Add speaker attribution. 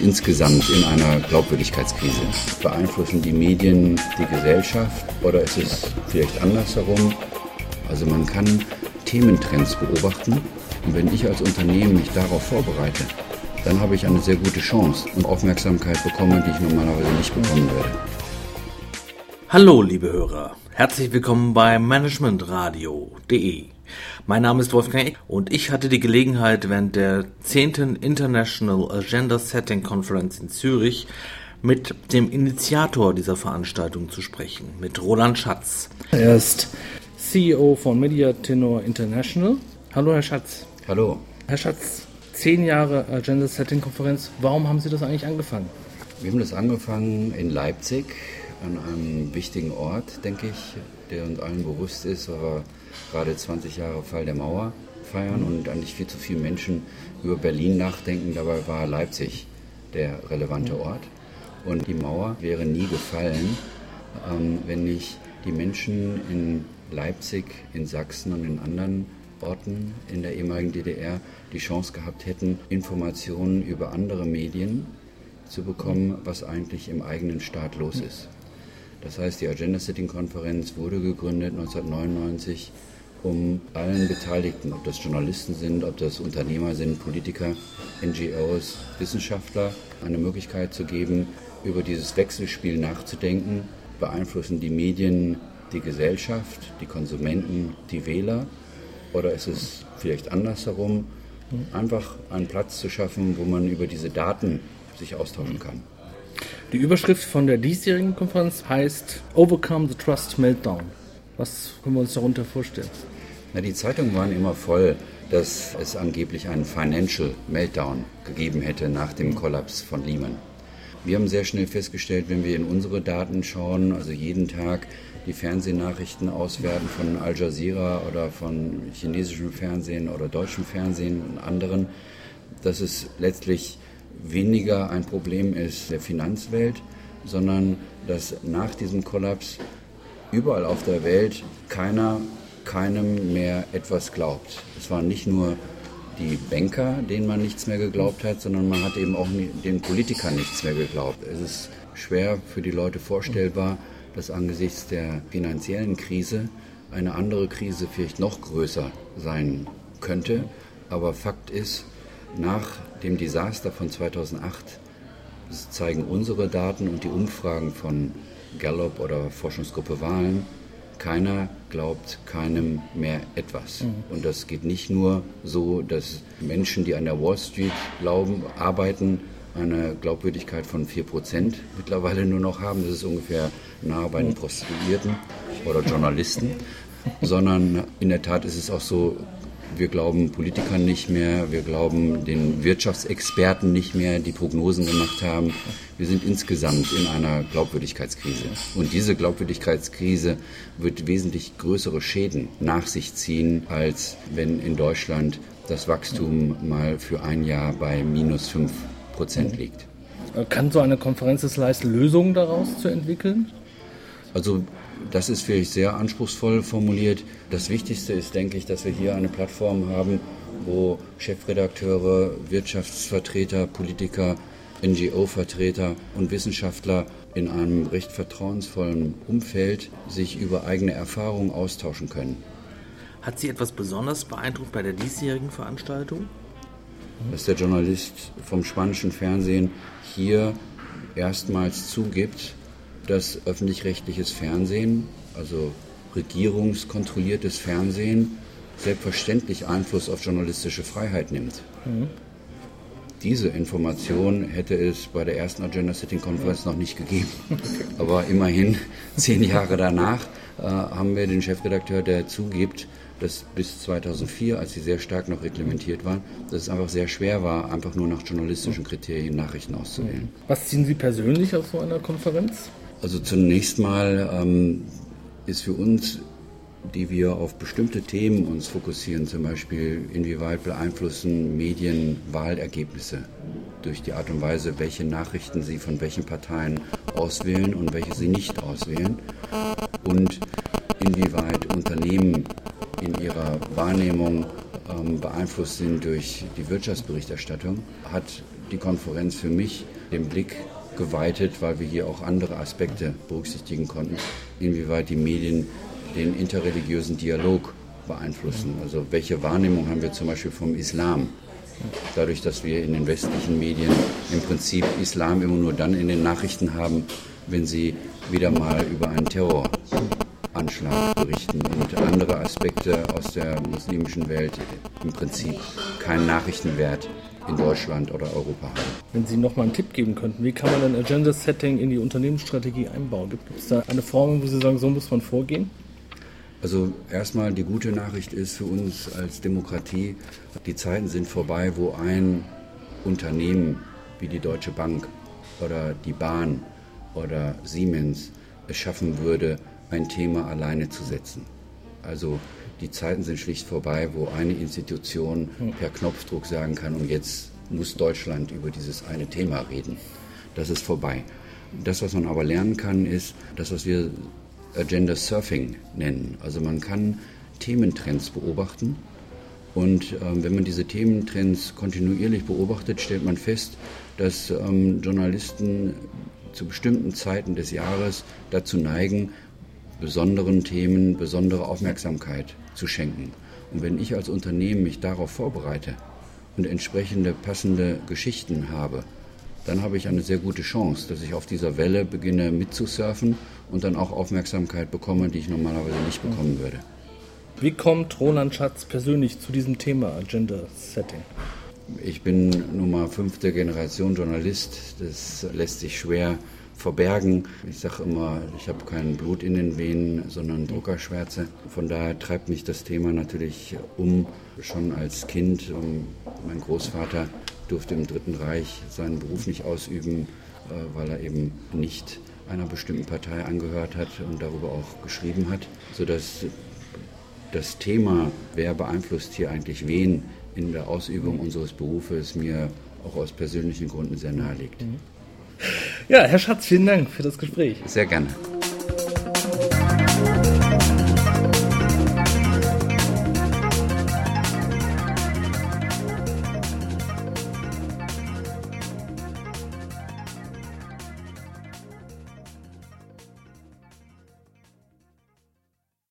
Speaker 1: insgesamt in einer Glaubwürdigkeitskrise. Beeinflussen die Medien die Gesellschaft oder ist es vielleicht andersherum? Also man kann Thementrends beobachten und wenn ich als Unternehmen mich darauf vorbereite, dann habe ich eine sehr gute Chance und Aufmerksamkeit bekommen, die ich normalerweise nicht bekommen würde.
Speaker 2: Hallo, liebe Hörer. Herzlich willkommen bei managementradio.de. Mein Name ist Wolfgang Eck und ich hatte die Gelegenheit, während der 10. International Agenda Setting Conference in Zürich mit dem Initiator dieser Veranstaltung zu sprechen, mit Roland Schatz.
Speaker 3: Er ist CEO von Media Tenor International. Hallo, Herr Schatz.
Speaker 1: Hallo.
Speaker 3: Herr Schatz, zehn Jahre Agenda Setting Konferenz. Warum haben Sie das eigentlich angefangen?
Speaker 1: Wir haben das angefangen in Leipzig, an einem wichtigen Ort, denke ich, der uns allen bewusst ist, weil wir gerade 20 Jahre Fall der Mauer feiern und eigentlich viel zu viele Menschen über Berlin nachdenken. Dabei war Leipzig der relevante Ort. Und die Mauer wäre nie gefallen, ähm, wenn nicht die Menschen in Leipzig, in Sachsen und in anderen Orten in der ehemaligen DDR die Chance gehabt hätten, Informationen über andere Medien zu bekommen, was eigentlich im eigenen Staat los ist. Das heißt, die Agenda Setting Konferenz wurde gegründet 1999, um allen Beteiligten, ob das Journalisten sind, ob das Unternehmer sind, Politiker, NGOs, Wissenschaftler, eine Möglichkeit zu geben, über dieses Wechselspiel nachzudenken. Beeinflussen die Medien die Gesellschaft, die Konsumenten, die Wähler? Oder ist es vielleicht andersherum, einfach einen Platz zu schaffen, wo man über diese Daten sich austauschen kann?
Speaker 3: Die Überschrift von der diesjährigen Konferenz heißt Overcome the Trust Meltdown. Was können wir uns darunter vorstellen?
Speaker 1: Na, die Zeitungen waren immer voll, dass es angeblich einen Financial Meltdown gegeben hätte nach dem Kollaps von Lehman. Wir haben sehr schnell festgestellt, wenn wir in unsere Daten schauen, also jeden Tag die Fernsehnachrichten auswerten von Al Jazeera oder von chinesischem Fernsehen oder deutschem Fernsehen und anderen, dass es letztlich weniger ein Problem ist der Finanzwelt, sondern dass nach diesem Kollaps überall auf der Welt keiner keinem mehr etwas glaubt. Es waren nicht nur die Banker, denen man nichts mehr geglaubt hat, sondern man hat eben auch den Politikern nichts mehr geglaubt. Es ist schwer für die Leute vorstellbar, dass angesichts der finanziellen Krise eine andere Krise vielleicht noch größer sein könnte. Aber Fakt ist, nach dem Desaster von 2008 zeigen unsere Daten und die Umfragen von Gallup oder Forschungsgruppe Wahlen, keiner glaubt keinem mehr etwas. Mhm. Und das geht nicht nur so, dass Menschen, die an der Wall Street glauben, arbeiten, eine Glaubwürdigkeit von 4% mittlerweile nur noch haben. Das ist ungefähr nah bei den Prostituierten oder Journalisten. Sondern in der Tat ist es auch so, wir glauben Politikern nicht mehr, wir glauben den Wirtschaftsexperten nicht mehr, die Prognosen gemacht haben. Wir sind insgesamt in einer Glaubwürdigkeitskrise. Und diese Glaubwürdigkeitskrise wird wesentlich größere Schäden nach sich ziehen, als wenn in Deutschland das Wachstum mal für ein Jahr bei minus 5 Prozent liegt.
Speaker 3: Kann so eine Konferenz es leisten, Lösungen daraus zu entwickeln?
Speaker 1: Also das ist vielleicht sehr anspruchsvoll formuliert. Das Wichtigste ist, denke ich, dass wir hier eine Plattform haben, wo Chefredakteure, Wirtschaftsvertreter, Politiker, NGO-Vertreter und Wissenschaftler in einem recht vertrauensvollen Umfeld sich über eigene Erfahrungen austauschen können.
Speaker 2: Hat Sie etwas besonders beeindruckt bei der diesjährigen Veranstaltung?
Speaker 1: Dass der Journalist vom spanischen Fernsehen hier erstmals zugibt, dass öffentlich-rechtliches Fernsehen, also regierungskontrolliertes Fernsehen, selbstverständlich Einfluss auf journalistische Freiheit nimmt. Mhm. Diese Information hätte es bei der ersten Agenda Sitting Conference noch nicht gegeben. Aber immerhin, zehn Jahre danach, äh, haben wir den Chefredakteur, der zugibt, dass bis 2004, als sie sehr stark noch reglementiert waren, dass es einfach sehr schwer war, einfach nur nach journalistischen Kriterien Nachrichten auszuwählen.
Speaker 3: Was ziehen Sie persönlich aus so einer Konferenz?
Speaker 1: Also zunächst mal ähm, ist für uns, die wir auf bestimmte Themen uns fokussieren, zum Beispiel inwieweit beeinflussen Medien Wahlergebnisse durch die Art und Weise, welche Nachrichten sie von welchen Parteien auswählen und welche sie nicht auswählen? Und inwieweit Unternehmen in ihrer Wahrnehmung ähm, beeinflusst sind durch die Wirtschaftsberichterstattung, hat die Konferenz für mich den Blick geweitet, weil wir hier auch andere Aspekte berücksichtigen konnten, inwieweit die Medien den interreligiösen Dialog beeinflussen. Also welche Wahrnehmung haben wir zum Beispiel vom Islam? Dadurch, dass wir in den westlichen Medien im Prinzip Islam immer nur dann in den Nachrichten haben, wenn sie wieder mal über einen Terroranschlag berichten und andere Aspekte aus der muslimischen Welt im Prinzip keinen Nachrichtenwert in Deutschland oder Europa haben.
Speaker 3: Wenn Sie noch mal einen Tipp geben könnten, wie kann man ein Agenda-Setting in die Unternehmensstrategie einbauen? Gibt es da eine Formel, wo Sie sagen, so muss man vorgehen?
Speaker 1: Also erstmal die gute Nachricht ist für uns als Demokratie, die Zeiten sind vorbei, wo ein Unternehmen wie die Deutsche Bank oder die Bahn oder Siemens es schaffen würde, ein Thema alleine zu setzen. Also die Zeiten sind schlicht vorbei, wo eine Institution per Knopfdruck sagen kann, und jetzt muss Deutschland über dieses eine Thema reden. Das ist vorbei. Das, was man aber lernen kann, ist das, was wir Agenda Surfing nennen. Also man kann Thementrends beobachten und ähm, wenn man diese Thementrends kontinuierlich beobachtet, stellt man fest, dass ähm, Journalisten zu bestimmten Zeiten des Jahres dazu neigen, besonderen Themen besondere Aufmerksamkeit zu schenken. Und wenn ich als Unternehmen mich darauf vorbereite und entsprechende passende Geschichten habe, dann habe ich eine sehr gute Chance, dass ich auf dieser Welle beginne mitzusurfen und dann auch Aufmerksamkeit bekomme, die ich normalerweise nicht bekommen würde.
Speaker 3: Wie kommt Roland Schatz persönlich zu diesem Thema Agenda Setting?
Speaker 1: Ich bin nun mal fünfte Generation Journalist. Das lässt sich schwer verbergen. Ich sage immer, ich habe kein Blut in den Venen, sondern Druckerschwärze. Von daher treibt mich das Thema natürlich um, schon als Kind. Mein Großvater durfte im Dritten Reich seinen Beruf nicht ausüben, äh, weil er eben nicht einer bestimmten Partei angehört hat und darüber auch geschrieben hat, sodass das Thema, wer beeinflusst hier eigentlich wen in der Ausübung unseres Berufes, mir auch aus persönlichen Gründen sehr nahe liegt.
Speaker 3: Ja, Herr Schatz, vielen Dank für das Gespräch.
Speaker 1: Sehr gerne.